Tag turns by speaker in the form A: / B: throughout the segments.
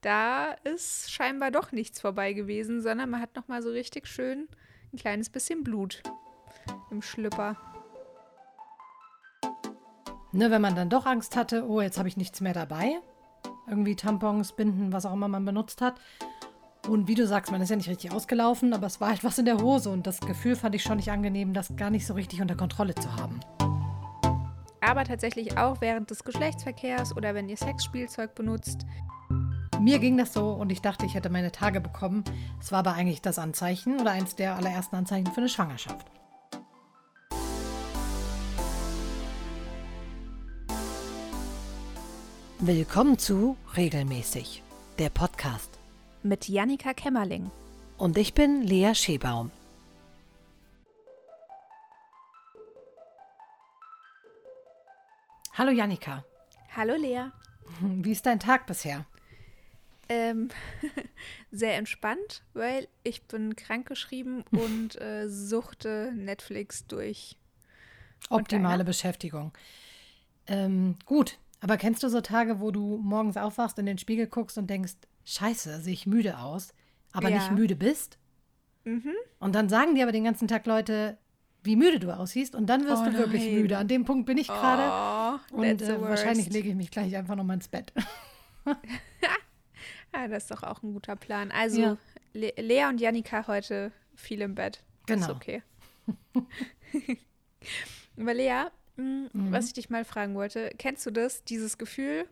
A: da ist scheinbar doch nichts vorbei gewesen, sondern man hat noch mal so richtig schön ein kleines bisschen Blut im Schlüpper.
B: Ne, wenn man dann doch Angst hatte, oh, jetzt habe ich nichts mehr dabei. Irgendwie Tampons, Binden, was auch immer man benutzt hat. Und wie du sagst, man ist ja nicht richtig ausgelaufen, aber es war halt was in der Hose und das Gefühl fand ich schon nicht angenehm, das gar nicht so richtig unter Kontrolle zu haben.
A: Aber tatsächlich auch während des Geschlechtsverkehrs oder wenn ihr Sexspielzeug benutzt.
B: Mir ging das so und ich dachte, ich hätte meine Tage bekommen. Es war aber eigentlich das Anzeichen oder eins der allerersten Anzeichen für eine Schwangerschaft. Willkommen zu Regelmäßig, der Podcast.
A: Mit Jannika Kämmerling.
B: Und ich bin Lea Schebaum. Hallo Jannika.
A: Hallo Lea.
B: Wie ist dein Tag bisher?
A: Ähm, sehr entspannt, weil ich bin krankgeschrieben und äh, suchte Netflix durch.
B: Optimale Beschäftigung. Ähm, gut, aber kennst du so Tage, wo du morgens aufwachst, in den Spiegel guckst und denkst, scheiße, sehe ich müde aus, aber ja. nicht müde bist? Mhm. Und dann sagen dir aber den ganzen Tag Leute, wie müde du aussiehst und dann wirst oh du wirklich nein. müde. An dem Punkt bin ich gerade. Oh, und äh, wahrscheinlich lege ich mich gleich einfach nochmal ins Bett.
A: ja, das ist doch auch ein guter Plan. Also ja. Le Lea und Janika heute viel im Bett. Genau. Ist okay. Aber Lea, Mhm. Was ich dich mal fragen wollte, kennst du das, dieses Gefühl?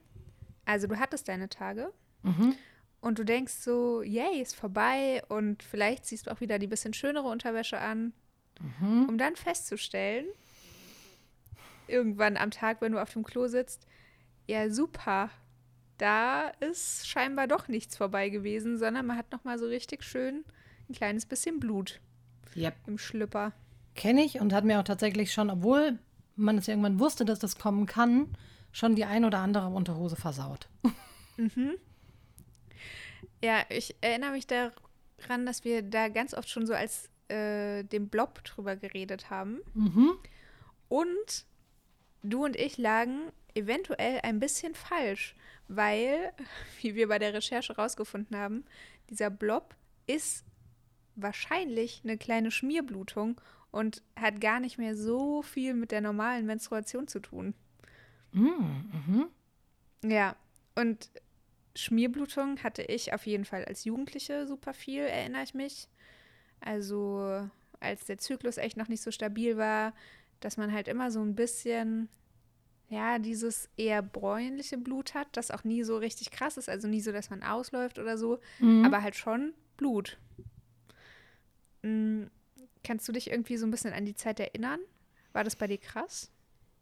A: Also du hattest deine Tage mhm. und du denkst so, yay, ist vorbei und vielleicht siehst du auch wieder die bisschen schönere Unterwäsche an, mhm. um dann festzustellen, irgendwann am Tag, wenn du auf dem Klo sitzt, ja super, da ist scheinbar doch nichts vorbei gewesen, sondern man hat noch mal so richtig schön ein kleines bisschen Blut yep. im Schlüpper.
B: Kenne ich und hat mir auch tatsächlich schon, obwohl man es irgendwann wusste, dass das kommen kann, schon die ein oder andere Unterhose versaut.
A: Mhm. Ja, ich erinnere mich daran, dass wir da ganz oft schon so als äh, dem Blob drüber geredet haben. Mhm. Und du und ich lagen eventuell ein bisschen falsch, weil, wie wir bei der Recherche rausgefunden haben, dieser Blob ist wahrscheinlich eine kleine Schmierblutung und hat gar nicht mehr so viel mit der normalen Menstruation zu tun. Mm, mhm. Ja, und Schmierblutung hatte ich auf jeden Fall als Jugendliche super viel, erinnere ich mich. Also als der Zyklus echt noch nicht so stabil war, dass man halt immer so ein bisschen, ja, dieses eher bräunliche Blut hat, das auch nie so richtig krass ist, also nie so, dass man ausläuft oder so, mhm. aber halt schon Blut. Mhm. Kannst du dich irgendwie so ein bisschen an die Zeit erinnern? War das bei dir krass?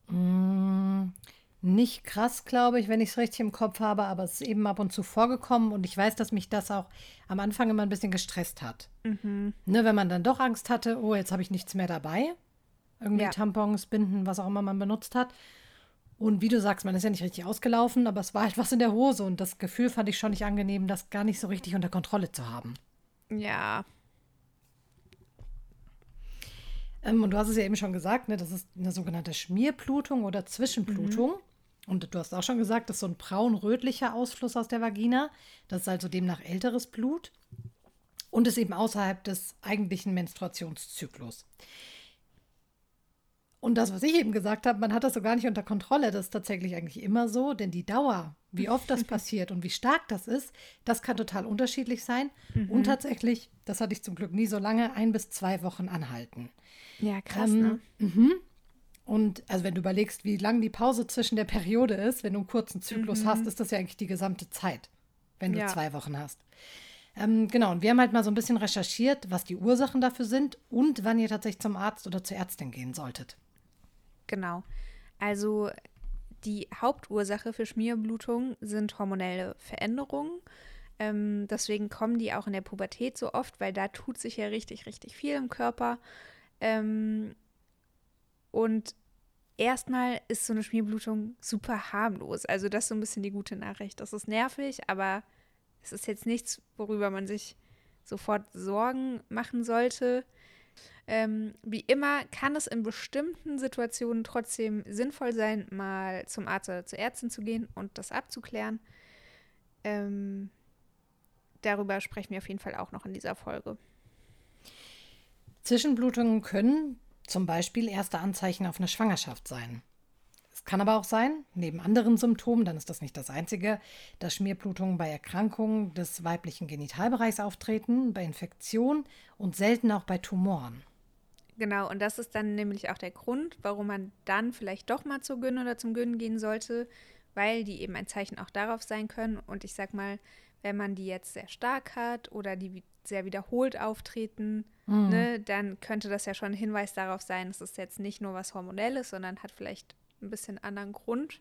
B: Mm, nicht krass, glaube ich, wenn ich es richtig im Kopf habe, aber es ist eben ab und zu vorgekommen und ich weiß, dass mich das auch am Anfang immer ein bisschen gestresst hat. Mhm. Ne, wenn man dann doch Angst hatte, oh, jetzt habe ich nichts mehr dabei. Irgendwie ja. Tampons, Binden, was auch immer man benutzt hat. Und wie du sagst, man ist ja nicht richtig ausgelaufen, aber es war halt was in der Hose und das Gefühl fand ich schon nicht angenehm, das gar nicht so richtig unter Kontrolle zu haben.
A: Ja,
B: ähm, und du hast es ja eben schon gesagt, ne, das ist eine sogenannte Schmierblutung oder Zwischenblutung. Mhm. Und du hast auch schon gesagt, das ist so ein braun-rötlicher Ausfluss aus der Vagina. Das ist also demnach älteres Blut und ist eben außerhalb des eigentlichen Menstruationszyklus. Und das, was ich eben gesagt habe, man hat das so gar nicht unter Kontrolle. Das ist tatsächlich eigentlich immer so, denn die Dauer, wie oft das passiert und wie stark das ist, das kann total unterschiedlich sein. Mhm. Und tatsächlich, das hatte ich zum Glück nie so lange, ein bis zwei Wochen anhalten.
A: Ja, krass, ähm, ne?
B: Mhm. Und also wenn du überlegst, wie lang die Pause zwischen der Periode ist, wenn du einen kurzen Zyklus mhm. hast, ist das ja eigentlich die gesamte Zeit, wenn du ja. zwei Wochen hast. Ähm, genau, und wir haben halt mal so ein bisschen recherchiert, was die Ursachen dafür sind und wann ihr tatsächlich zum Arzt oder zur Ärztin gehen solltet.
A: Genau. Also die Hauptursache für Schmierblutung sind hormonelle Veränderungen. Ähm, deswegen kommen die auch in der Pubertät so oft, weil da tut sich ja richtig, richtig viel im Körper. Ähm, und erstmal ist so eine Schmierblutung super harmlos. Also das ist so ein bisschen die gute Nachricht. Das ist nervig, aber es ist jetzt nichts, worüber man sich sofort Sorgen machen sollte. Ähm, wie immer kann es in bestimmten Situationen trotzdem sinnvoll sein, mal zum Arzt oder zur Ärztin zu gehen und das abzuklären. Ähm, darüber sprechen wir auf jeden Fall auch noch in dieser Folge.
B: Zwischenblutungen können zum Beispiel erste Anzeichen auf eine Schwangerschaft sein. Kann aber auch sein, neben anderen Symptomen, dann ist das nicht das einzige, dass Schmierblutungen bei Erkrankungen des weiblichen Genitalbereichs auftreten, bei Infektionen und selten auch bei Tumoren.
A: Genau, und das ist dann nämlich auch der Grund, warum man dann vielleicht doch mal zur Gyn oder zum Gyn gehen sollte, weil die eben ein Zeichen auch darauf sein können. Und ich sag mal, wenn man die jetzt sehr stark hat oder die sehr wiederholt auftreten, mhm. ne, dann könnte das ja schon ein Hinweis darauf sein, dass es jetzt nicht nur was Hormonelles, sondern hat vielleicht ein bisschen anderen Grund.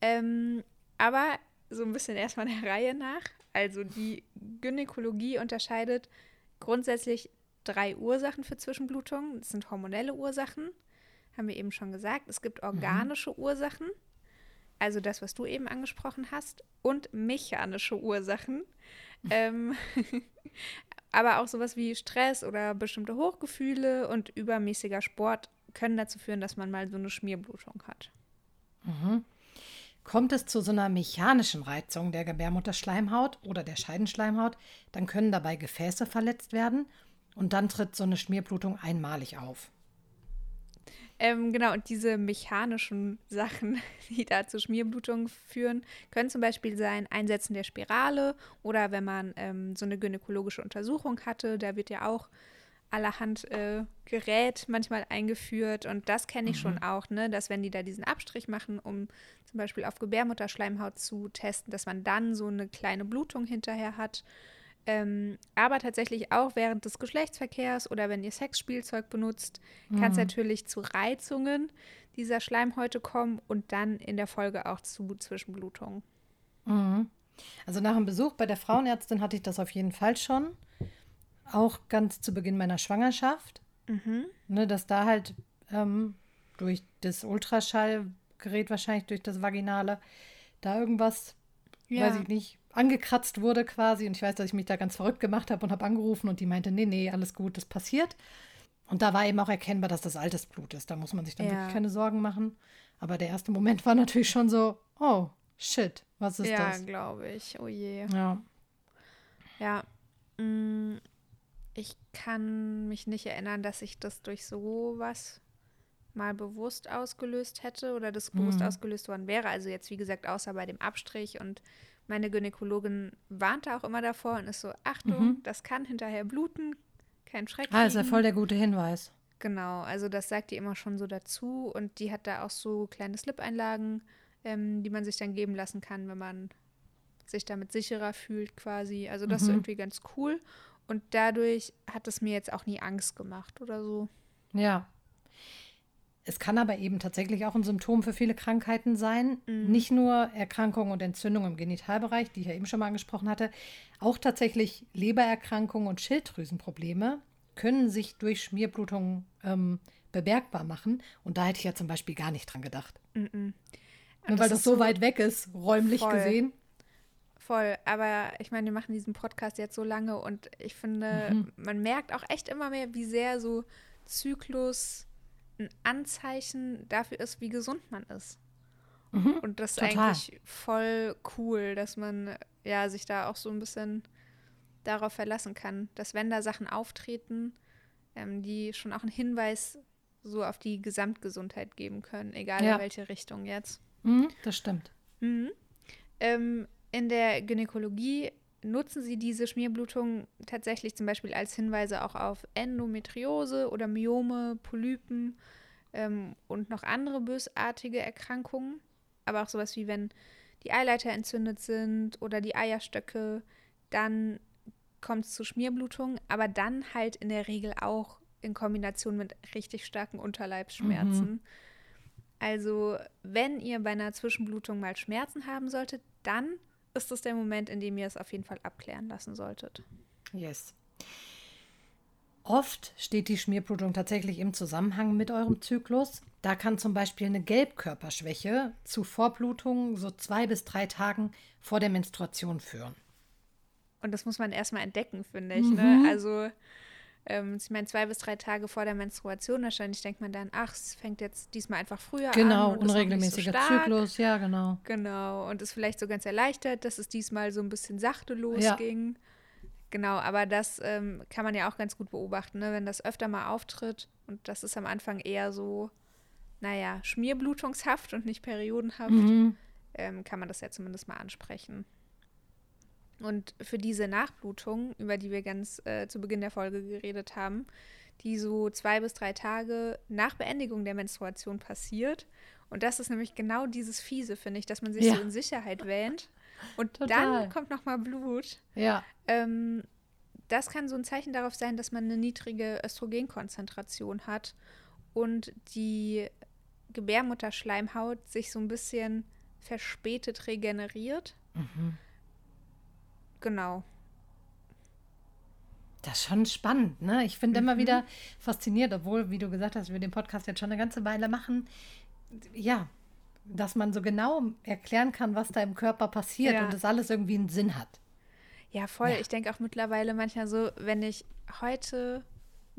A: Ähm, aber so ein bisschen erstmal der Reihe nach. Also die Gynäkologie unterscheidet grundsätzlich drei Ursachen für Zwischenblutungen. Das sind hormonelle Ursachen, haben wir eben schon gesagt. Es gibt mhm. organische mhm. Ursachen, also das, was du eben angesprochen hast, und mechanische Ursachen. ähm, aber auch sowas wie Stress oder bestimmte Hochgefühle und übermäßiger Sport können dazu führen, dass man mal so eine Schmierblutung hat.
B: Mhm. Kommt es zu so einer mechanischen Reizung der Gebärmutterschleimhaut oder der Scheidenschleimhaut, dann können dabei Gefäße verletzt werden und dann tritt so eine Schmierblutung einmalig auf.
A: Ähm, genau, und diese mechanischen Sachen, die da zu Schmierblutungen führen, können zum Beispiel sein Einsetzen der Spirale oder wenn man ähm, so eine gynäkologische Untersuchung hatte, da wird ja auch allerhand äh, Gerät manchmal eingeführt und das kenne ich mhm. schon auch, ne, dass wenn die da diesen Abstrich machen, um zum Beispiel auf Gebärmutterschleimhaut zu testen, dass man dann so eine kleine Blutung hinterher hat. Ähm, aber tatsächlich auch während des Geschlechtsverkehrs oder wenn ihr Sexspielzeug benutzt, mhm. kann es natürlich zu Reizungen dieser Schleimhäute kommen und dann in der Folge auch zu Zwischenblutungen.
B: Mhm. Also nach einem Besuch bei der Frauenärztin hatte ich das auf jeden Fall schon. Auch ganz zu Beginn meiner Schwangerschaft. Mhm. Ne, dass da halt ähm, durch das Ultraschallgerät, wahrscheinlich durch das Vaginale, da irgendwas, ja. weiß ich nicht, angekratzt wurde quasi. Und ich weiß, dass ich mich da ganz verrückt gemacht habe und habe angerufen und die meinte, nee, nee, alles gut, das passiert. Und da war eben auch erkennbar, dass das altes Blut ist. Da muss man sich dann ja. wirklich keine Sorgen machen. Aber der erste Moment war natürlich schon so, oh, shit, was ist
A: ja,
B: das?
A: Ja, glaube ich. Oh je.
B: Ja.
A: Ja. Mm, ich kann mich nicht erinnern, dass ich das durch sowas mal bewusst ausgelöst hätte oder das bewusst mhm. ausgelöst worden wäre. Also jetzt, wie gesagt, außer bei dem Abstrich und meine Gynäkologin warnte auch immer davor und ist so, Achtung, mhm. das kann hinterher bluten, kein Schreck.
B: Ah, ist ja voll der gute Hinweis.
A: Genau, also das sagt die immer schon so dazu und die hat da auch so kleine Slip-Einlagen, ähm, die man sich dann geben lassen kann, wenn man sich damit sicherer fühlt quasi. Also das mhm. ist irgendwie ganz cool und dadurch hat es mir jetzt auch nie Angst gemacht oder so.
B: Ja, es kann aber eben tatsächlich auch ein Symptom für viele Krankheiten sein. Mhm. Nicht nur Erkrankungen und Entzündungen im Genitalbereich, die ich ja eben schon mal angesprochen hatte, auch tatsächlich Lebererkrankungen und Schilddrüsenprobleme können sich durch Schmierblutungen ähm, bemerkbar machen. Und da hätte ich ja zum Beispiel gar nicht dran gedacht. Mhm. Nur weil das so weit weg ist, räumlich voll. gesehen.
A: Voll, aber ich meine, wir machen diesen Podcast jetzt so lange und ich finde, mhm. man merkt auch echt immer mehr, wie sehr so Zyklus ein Anzeichen dafür ist, wie gesund man ist. Mhm, und das ist total. eigentlich voll cool, dass man ja sich da auch so ein bisschen darauf verlassen kann, dass wenn da Sachen auftreten, ähm, die schon auch einen Hinweis so auf die Gesamtgesundheit geben können, egal ja. in welche Richtung jetzt.
B: Mhm, das stimmt.
A: Mhm. Ähm, in der Gynäkologie nutzen sie diese Schmierblutung tatsächlich zum Beispiel als Hinweise auch auf Endometriose oder Myome, Polypen ähm, und noch andere bösartige Erkrankungen. Aber auch sowas wie wenn die Eileiter entzündet sind oder die Eierstöcke, dann kommt es zu Schmierblutungen, aber dann halt in der Regel auch in Kombination mit richtig starken Unterleibsschmerzen. Mhm. Also, wenn ihr bei einer Zwischenblutung mal Schmerzen haben solltet, dann ist das der Moment, in dem ihr es auf jeden Fall abklären lassen solltet.
B: Yes. Oft steht die Schmierblutung tatsächlich im Zusammenhang mit eurem Zyklus. Da kann zum Beispiel eine Gelbkörperschwäche zu Vorblutungen so zwei bis drei Tagen vor der Menstruation führen.
A: Und das muss man erstmal entdecken, finde ich. Ne? Mhm. Ne? Also, ähm, ich meine, zwei bis drei Tage vor der Menstruation wahrscheinlich denkt man dann, ach, es fängt jetzt diesmal einfach früher
B: genau,
A: an.
B: Genau, unregelmäßiger so Zyklus, ja, genau.
A: Genau, und ist vielleicht so ganz erleichtert, dass es diesmal so ein bisschen sachte losging. Ja. Genau, aber das ähm, kann man ja auch ganz gut beobachten, ne? wenn das öfter mal auftritt und das ist am Anfang eher so, naja, schmierblutungshaft und nicht periodenhaft, mhm. ähm, kann man das ja zumindest mal ansprechen. Und für diese Nachblutung, über die wir ganz äh, zu Beginn der Folge geredet haben, die so zwei bis drei Tage nach Beendigung der Menstruation passiert. Und das ist nämlich genau dieses Fiese, finde ich, dass man sich ja. so in Sicherheit wähnt. Und Total. dann kommt nochmal Blut.
B: Ja.
A: Ähm, das kann so ein Zeichen darauf sein, dass man eine niedrige Östrogenkonzentration hat und die Gebärmutterschleimhaut sich so ein bisschen verspätet regeneriert. Mhm. Genau.
B: Das ist schon spannend, ne? Ich finde mhm. immer wieder fasziniert, obwohl, wie du gesagt hast, wir den Podcast jetzt schon eine ganze Weile machen. Ja, dass man so genau erklären kann, was da im Körper passiert ja. und das alles irgendwie einen Sinn hat.
A: Ja, voll. Ja. Ich denke auch mittlerweile manchmal so, wenn ich heute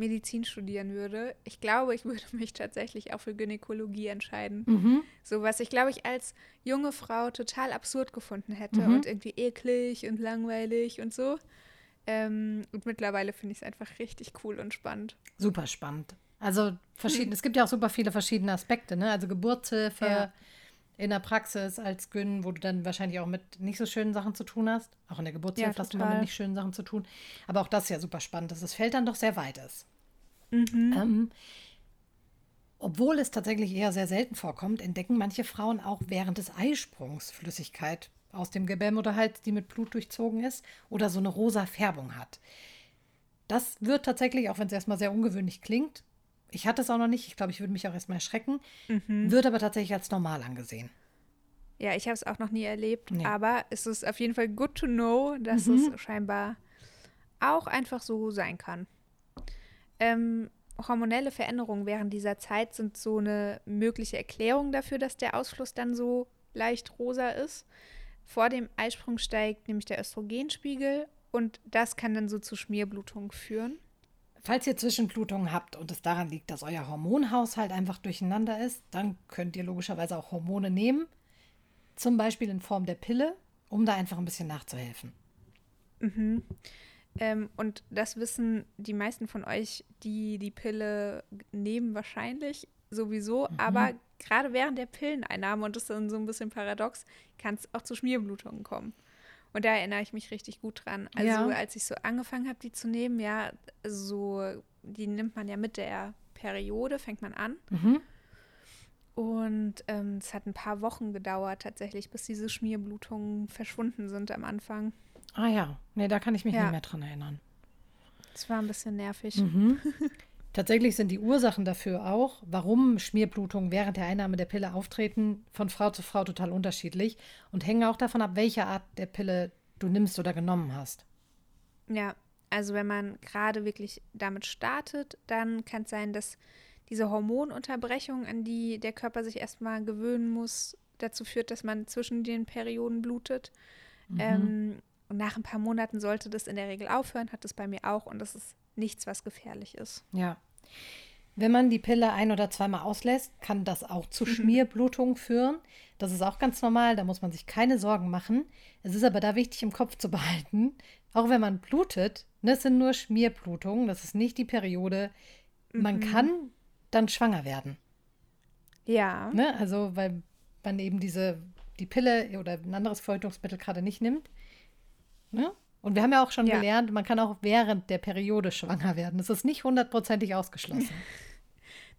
A: Medizin studieren würde, ich glaube, ich würde mich tatsächlich auch für Gynäkologie entscheiden. Mhm. So was ich, glaube ich, als junge Frau total absurd gefunden hätte mhm. und irgendwie eklig und langweilig und so. Ähm, und mittlerweile finde ich es einfach richtig cool und spannend.
B: Super spannend. Also verschieden, hm. es gibt ja auch super viele verschiedene Aspekte, ne? Also Geburtshilfe ja. In der Praxis als Gyn, wo du dann wahrscheinlich auch mit nicht so schönen Sachen zu tun hast. Auch in der Geburtshilfe ja, hast du mal mit nicht schönen Sachen zu tun. Aber auch das ist ja super spannend, dass das Feld dann doch sehr weit ist. Mhm. Ähm, obwohl es tatsächlich eher sehr selten vorkommt, entdecken manche Frauen auch während des Eisprungs Flüssigkeit aus dem Gebärmutterhals, die mit Blut durchzogen ist oder so eine rosa Färbung hat. Das wird tatsächlich, auch wenn es erstmal sehr ungewöhnlich klingt, ich hatte es auch noch nicht, ich glaube, ich würde mich auch erstmal erschrecken, mhm. wird aber tatsächlich als normal angesehen.
A: Ja, ich habe es auch noch nie erlebt, nee. aber es ist auf jeden Fall good to know, dass mhm. es scheinbar auch einfach so sein kann. Ähm, hormonelle Veränderungen während dieser Zeit sind so eine mögliche Erklärung dafür, dass der Ausfluss dann so leicht rosa ist. Vor dem Eisprung steigt nämlich der Östrogenspiegel und das kann dann so zu Schmierblutungen führen.
B: Falls ihr Zwischenblutungen habt und es daran liegt, dass euer Hormonhaushalt einfach durcheinander ist, dann könnt ihr logischerweise auch Hormone nehmen, zum Beispiel in Form der Pille, um da einfach ein bisschen nachzuhelfen.
A: Mhm. Ähm, und das wissen die meisten von euch, die die Pille nehmen, wahrscheinlich sowieso. Mhm. Aber gerade während der Pilleneinnahme, und das ist dann so ein bisschen paradox, kann es auch zu Schmierblutungen kommen. Und da erinnere ich mich richtig gut dran. Also ja. als ich so angefangen habe, die zu nehmen, ja, so, die nimmt man ja mit der Periode, fängt man an. Mhm. Und ähm, es hat ein paar Wochen gedauert tatsächlich, bis diese Schmierblutungen verschwunden sind am Anfang.
B: Ah ja, nee, da kann ich mich ja. nicht mehr dran erinnern.
A: Das war ein bisschen nervig.
B: Mhm. Tatsächlich sind die Ursachen dafür auch, warum Schmierblutungen während der Einnahme der Pille auftreten, von Frau zu Frau total unterschiedlich und hängen auch davon ab, welche Art der Pille du nimmst oder genommen hast.
A: Ja, also wenn man gerade wirklich damit startet, dann kann es sein, dass diese Hormonunterbrechung, an die der Körper sich erstmal gewöhnen muss, dazu führt, dass man zwischen den Perioden blutet. Mhm. Ähm, und nach ein paar Monaten sollte das in der Regel aufhören, hat es bei mir auch und das ist nichts, was gefährlich ist.
B: Ja. Wenn man die Pille ein- oder zweimal auslässt, kann das auch zu mhm. Schmierblutungen führen. Das ist auch ganz normal, da muss man sich keine Sorgen machen. Es ist aber da wichtig im Kopf zu behalten, auch wenn man blutet, das ne, sind nur Schmierblutungen, das ist nicht die Periode. Man mhm. kann dann schwanger werden.
A: Ja.
B: Ne? Also, weil man eben diese, die Pille oder ein anderes Verhütungsmittel gerade nicht nimmt. Ne? Und wir haben ja auch schon ja. gelernt, man kann auch während der Periode schwanger werden. Das ist nicht hundertprozentig ausgeschlossen.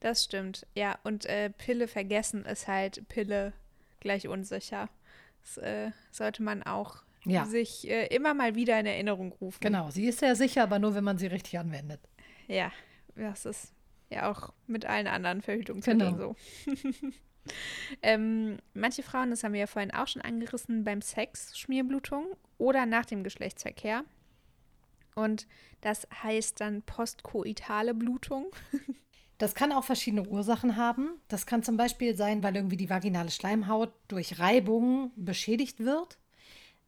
A: Das stimmt, ja. Und äh, Pille vergessen ist halt Pille gleich unsicher. Das äh, sollte man auch ja. sich äh, immer mal wieder in Erinnerung rufen.
B: Genau, sie ist sehr sicher, aber nur, wenn man sie richtig anwendet.
A: Ja, das ist ja auch mit allen anderen Verhütungsmitteln genau. so. ähm, manche Frauen, das haben wir ja vorhin auch schon angerissen, beim Sex Schmierblutung oder nach dem Geschlechtsverkehr. Und das heißt dann postkoitale Blutung.
B: Das kann auch verschiedene Ursachen haben. Das kann zum Beispiel sein, weil irgendwie die vaginale Schleimhaut durch Reibung beschädigt wird.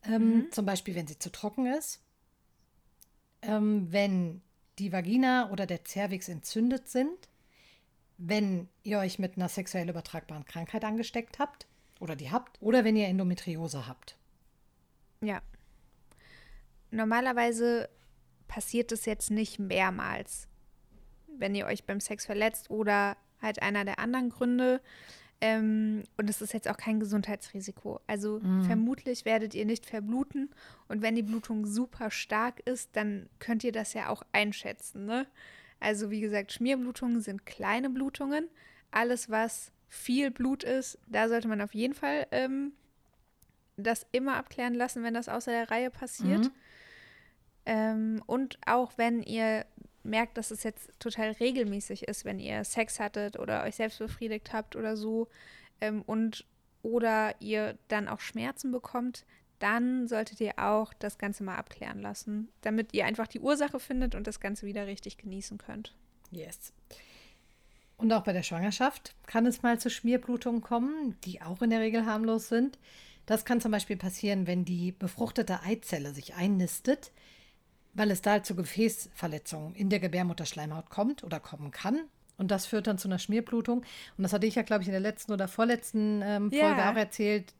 B: Ähm, mhm. Zum Beispiel, wenn sie zu trocken ist. Ähm, wenn die Vagina oder der Zervix entzündet sind. Wenn ihr euch mit einer sexuell übertragbaren Krankheit angesteckt habt oder die habt. Oder wenn ihr Endometriose habt.
A: Ja, normalerweise passiert es jetzt nicht mehrmals, wenn ihr euch beim Sex verletzt oder halt einer der anderen Gründe. Ähm, und es ist jetzt auch kein Gesundheitsrisiko. Also mhm. vermutlich werdet ihr nicht verbluten. Und wenn die Blutung super stark ist, dann könnt ihr das ja auch einschätzen. Ne? Also wie gesagt, Schmierblutungen sind kleine Blutungen. Alles, was viel Blut ist, da sollte man auf jeden Fall ähm, das immer abklären lassen, wenn das außer der Reihe passiert. Mhm. Ähm, und auch wenn ihr merkt, dass es jetzt total regelmäßig ist, wenn ihr Sex hattet oder euch selbst befriedigt habt oder so ähm, und oder ihr dann auch Schmerzen bekommt, dann solltet ihr auch das Ganze mal abklären lassen, damit ihr einfach die Ursache findet und das Ganze wieder richtig genießen könnt.
B: Yes. Und auch bei der Schwangerschaft kann es mal zu Schmierblutungen kommen, die auch in der Regel harmlos sind. Das kann zum Beispiel passieren, wenn die befruchtete Eizelle sich einnistet weil es da zu Gefäßverletzungen in der Gebärmutterschleimhaut kommt oder kommen kann. Und das führt dann zu einer Schmierblutung. Und das hatte ich ja, glaube ich, in der letzten oder vorletzten ähm, Folge ja. auch erzählt.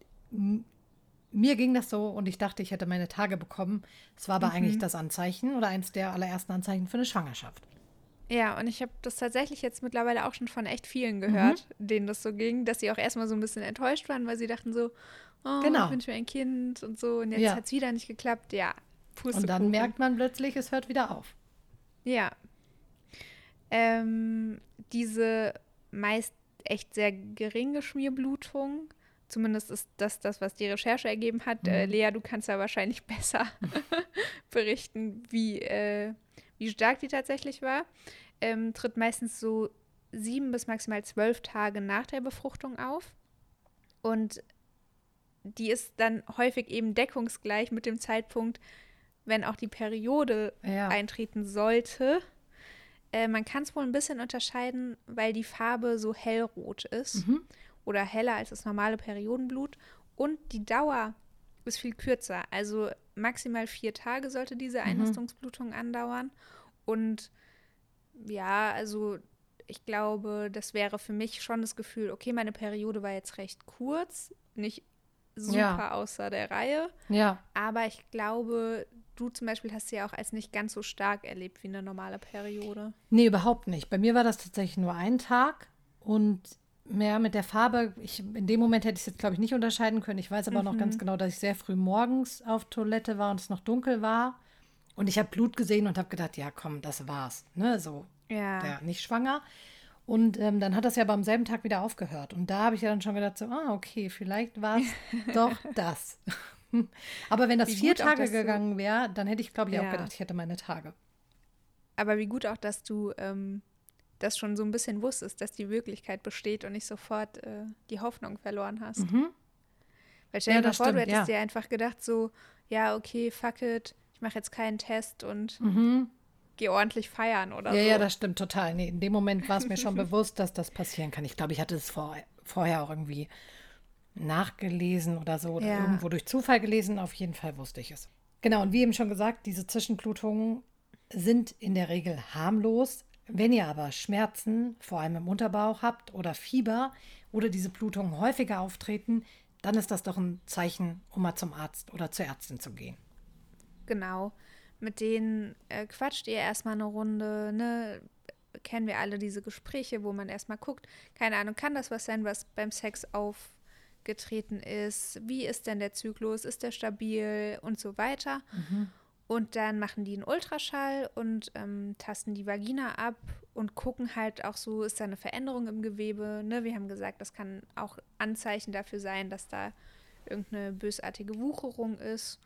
B: Mir ging das so und ich dachte, ich hätte meine Tage bekommen. Es war aber mhm. eigentlich das Anzeichen oder eins der allerersten Anzeichen für eine Schwangerschaft.
A: Ja, und ich habe das tatsächlich jetzt mittlerweile auch schon von echt vielen gehört, mhm. denen das so ging, dass sie auch erstmal so ein bisschen enttäuscht waren, weil sie dachten so, oh, genau. ich wünsche mir ein Kind und so und jetzt ja. hat es wieder nicht geklappt. Ja,
B: und dann merkt man plötzlich, es hört wieder auf.
A: Ja. Ähm, diese meist echt sehr geringe Schmierblutung, zumindest ist das das, was die Recherche ergeben hat. Äh, mhm. Äh, Lea, du kannst ja wahrscheinlich besser berichten, wie, äh, wie stark die tatsächlich war. Ähm, tritt meistens so sieben bis maximal zwölf Tage nach der Befruchtung auf. Und die ist dann häufig eben deckungsgleich mit dem Zeitpunkt, wenn auch die Periode ja. eintreten sollte. Äh, man kann es wohl ein bisschen unterscheiden, weil die Farbe so hellrot ist mhm. Oder heller als das normale Periodenblut und die Dauer ist viel kürzer. Also maximal vier Tage sollte diese. Einnistungsblutung mhm. andauern. Und ja, also ich glaube, das wäre für mich schon das Gefühl, okay, meine Periode war jetzt recht kurz, nicht super ja. außer der Reihe.
B: Ja.
A: Aber ich glaube, du zum Beispiel hast sie ja auch als nicht ganz so stark erlebt wie eine normale Periode.
B: Nee, überhaupt nicht. Bei mir war das tatsächlich nur ein Tag und mehr mit der Farbe, ich, in dem Moment hätte ich es jetzt, glaube ich, nicht unterscheiden können. Ich weiß aber mhm. noch ganz genau, dass ich sehr früh morgens auf Toilette war und es noch dunkel war. Und ich habe Blut gesehen und habe gedacht, ja, komm, das war's. Ne, so. Ja. Der, nicht schwanger. Und ähm, dann hat das ja aber am selben Tag wieder aufgehört. Und da habe ich ja dann schon gedacht, so, ah, okay, vielleicht war es doch das. Aber wenn das wie vier Tage gegangen wäre, dann hätte ich, glaube ich, ja. auch gedacht, ich hätte meine Tage.
A: Aber wie gut auch, dass du ähm, das schon so ein bisschen wusstest, dass die Wirklichkeit besteht und nicht sofort äh, die Hoffnung verloren hast. Mhm. Weil stell dir ja, vor, stimmt, du hättest ja. dir einfach gedacht, so, ja, okay, fuck it, ich mache jetzt keinen Test und mhm. gehe ordentlich feiern oder
B: ja,
A: so.
B: Ja, ja, das stimmt total. Nee, in dem Moment war es mir schon bewusst, dass das passieren kann. Ich glaube, ich hatte es vor, vorher auch irgendwie nachgelesen oder so oder ja. irgendwo durch Zufall gelesen. Auf jeden Fall wusste ich es. Genau, und wie eben schon gesagt, diese Zwischenblutungen sind in der Regel harmlos. Wenn ihr aber Schmerzen, vor allem im Unterbauch habt oder Fieber oder diese Blutungen häufiger auftreten, dann ist das doch ein Zeichen, um mal zum Arzt oder zur Ärztin zu gehen.
A: Genau. Mit denen äh, quatscht ihr erstmal eine Runde, ne? Kennen wir alle diese Gespräche, wo man erstmal guckt, keine Ahnung, kann das was sein, was beim Sex auf getreten ist, wie ist denn der Zyklus, ist der stabil und so weiter. Mhm. Und dann machen die einen Ultraschall und ähm, tasten die Vagina ab und gucken halt auch so, ist da eine Veränderung im Gewebe. Ne? Wir haben gesagt, das kann auch Anzeichen dafür sein, dass da irgendeine bösartige Wucherung ist.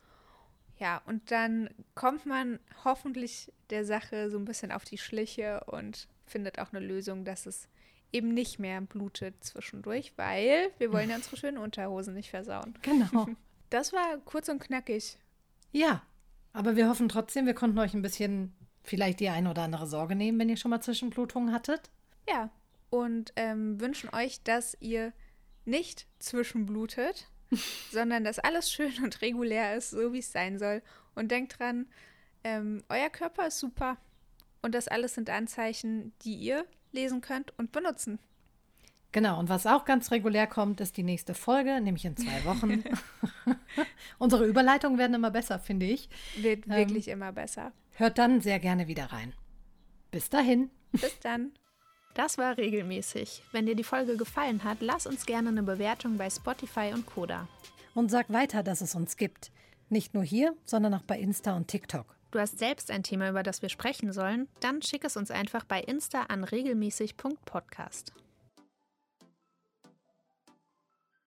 A: Ja, und dann kommt man hoffentlich der Sache so ein bisschen auf die Schliche und findet auch eine Lösung, dass es eben nicht mehr blutet zwischendurch, weil wir wollen ja unsere schönen Unterhosen nicht versauen.
B: Genau.
A: Das war kurz und knackig.
B: Ja, aber wir hoffen trotzdem, wir konnten euch ein bisschen vielleicht die eine oder andere Sorge nehmen, wenn ihr schon mal Zwischenblutungen hattet.
A: Ja, und ähm, wünschen euch, dass ihr nicht zwischenblutet, sondern dass alles schön und regulär ist, so wie es sein soll. Und denkt dran, ähm, euer Körper ist super. Und das alles sind Anzeichen, die ihr lesen könnt und benutzen.
B: Genau, und was auch ganz regulär kommt, ist die nächste Folge, nämlich in zwei Wochen. Unsere Überleitungen werden immer besser, finde ich.
A: Wird ähm, wirklich immer besser.
B: Hört dann sehr gerne wieder rein. Bis dahin.
A: Bis dann. Das war regelmäßig. Wenn dir die Folge gefallen hat, lass uns gerne eine Bewertung bei Spotify und Koda.
B: Und sag weiter, dass es uns gibt. Nicht nur hier, sondern auch bei Insta und TikTok.
A: Du hast selbst ein Thema, über das wir sprechen sollen? Dann schick es uns einfach bei Insta an regelmäßig.podcast.